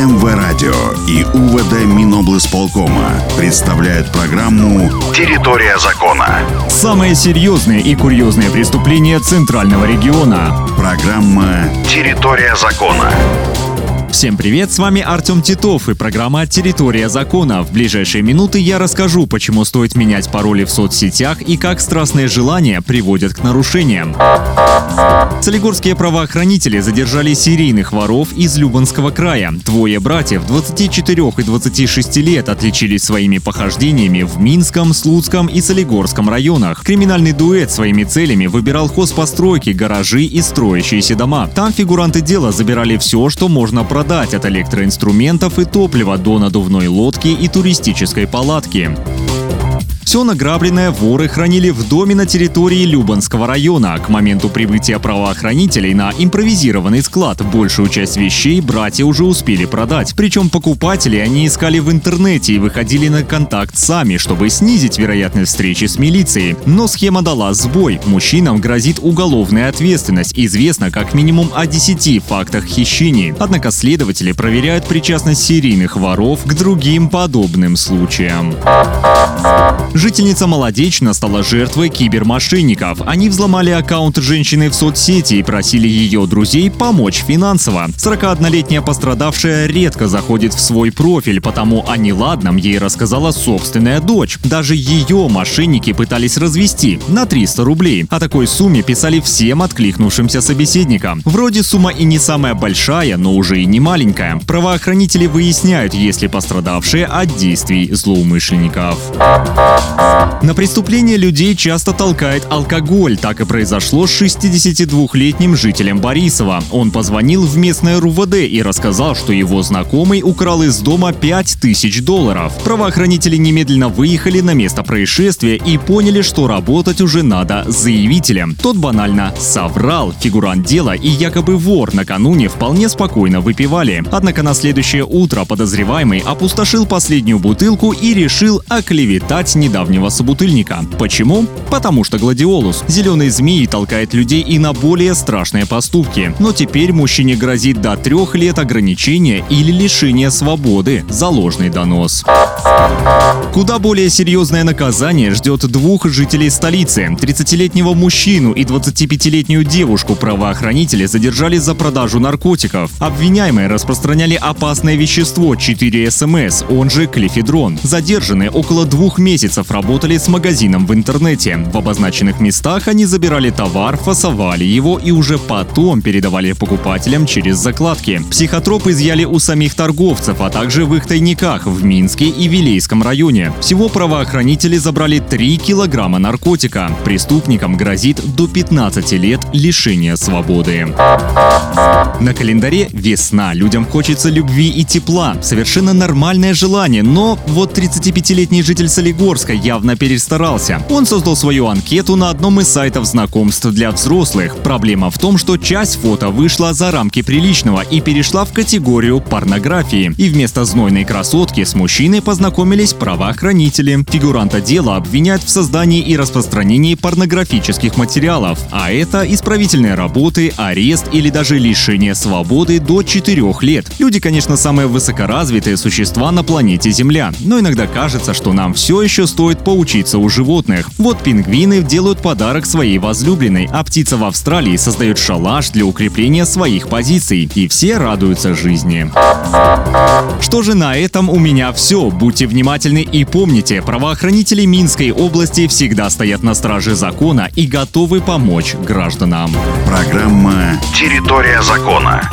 МВ Радио и УВД Миноблсполкома представляют программу «Территория закона». Самые серьезные и курьезные преступления Центрального региона. Программа «Территория закона». Всем привет, с вами Артем Титов и программа «Территория закона». В ближайшие минуты я расскажу, почему стоит менять пароли в соцсетях и как страстные желания приводят к нарушениям. Солигорские правоохранители задержали серийных воров из Любанского края. Двое братьев 24 и 26 лет отличились своими похождениями в Минском, Слуцком и Солигорском районах. Криминальный дуэт своими целями выбирал хозпостройки, гаражи и строящиеся дома. Там фигуранты дела забирали все, что можно продать продать от электроинструментов и топлива до надувной лодки и туристической палатки. Все награбленное воры хранили в доме на территории Любанского района. К моменту прибытия правоохранителей на импровизированный склад большую часть вещей братья уже успели продать. Причем покупатели они искали в интернете и выходили на контакт сами, чтобы снизить вероятность встречи с милицией. Но схема дала сбой. Мужчинам грозит уголовная ответственность. Известно как минимум о 10 фактах хищений. Однако следователи проверяют причастность серийных воров к другим подобным случаям. Жительница Молодечна стала жертвой кибермошенников. Они взломали аккаунт женщины в соцсети и просили ее друзей помочь финансово. 41-летняя пострадавшая редко заходит в свой профиль, потому о неладном ей рассказала собственная дочь. Даже ее мошенники пытались развести на 300 рублей. О такой сумме писали всем откликнувшимся собеседникам. Вроде сумма и не самая большая, но уже и не маленькая. Правоохранители выясняют, есть ли пострадавшие от действий злоумышленников. На преступление людей часто толкает алкоголь. Так и произошло с 62-летним жителем Борисова. Он позвонил в местное РУВД и рассказал, что его знакомый украл из дома 5000 долларов. Правоохранители немедленно выехали на место происшествия и поняли, что работать уже надо с заявителем. Тот банально соврал. Фигурант дела и якобы вор накануне вполне спокойно выпивали. Однако на следующее утро подозреваемый опустошил последнюю бутылку и решил оклеветать недавнего собутыльника. Почему? Потому что гладиолус, зеленый змеи, толкает людей и на более страшные поступки. Но теперь мужчине грозит до трех лет ограничения или лишения свободы за ложный донос. Куда более серьезное наказание ждет двух жителей столицы. 30-летнего мужчину и 25-летнюю девушку правоохранители задержали за продажу наркотиков. Обвиняемые распространяли опасное вещество 4СМС, он же клифедрон. Задержанные около двух месяцев работали с магазином в интернете. В обозначенных местах они забирали товар, фасовали его и уже потом передавали покупателям через закладки. Психотроп изъяли у самих торговцев, а также в их тайниках в Минске и Вилейском районе. Всего правоохранители забрали 3 килограмма наркотика. Преступникам грозит до 15 лет лишения свободы. На календаре весна. Людям хочется любви и тепла. Совершенно нормальное желание, но вот 35-летний житель Солигорска явно перестарался. Он создал свою анкету на одном из сайтов знакомств для взрослых. Проблема в том, что часть фото вышла за рамки приличного и перешла в категорию порнографии. И вместо знойной красотки с мужчиной познакомились правоохранители. Фигуранта дела обвиняют в создании и распространении порнографических материалов, а это исправительные работы, арест или даже лишение свободы до 4 лет. Люди, конечно, самые высокоразвитые существа на планете Земля, но иногда кажется, что нам все еще стоит поучиться у животных. Вот пингвины делают подарок своей возлюбленной, а птица в Австралии создает шалаш для укрепления своих позиций. И все радуются жизни. Что же на этом у меня все. Будьте внимательны и помните, правоохранители Минской области всегда стоят на страже закона и готовы помочь гражданам. Программа «Территория закона».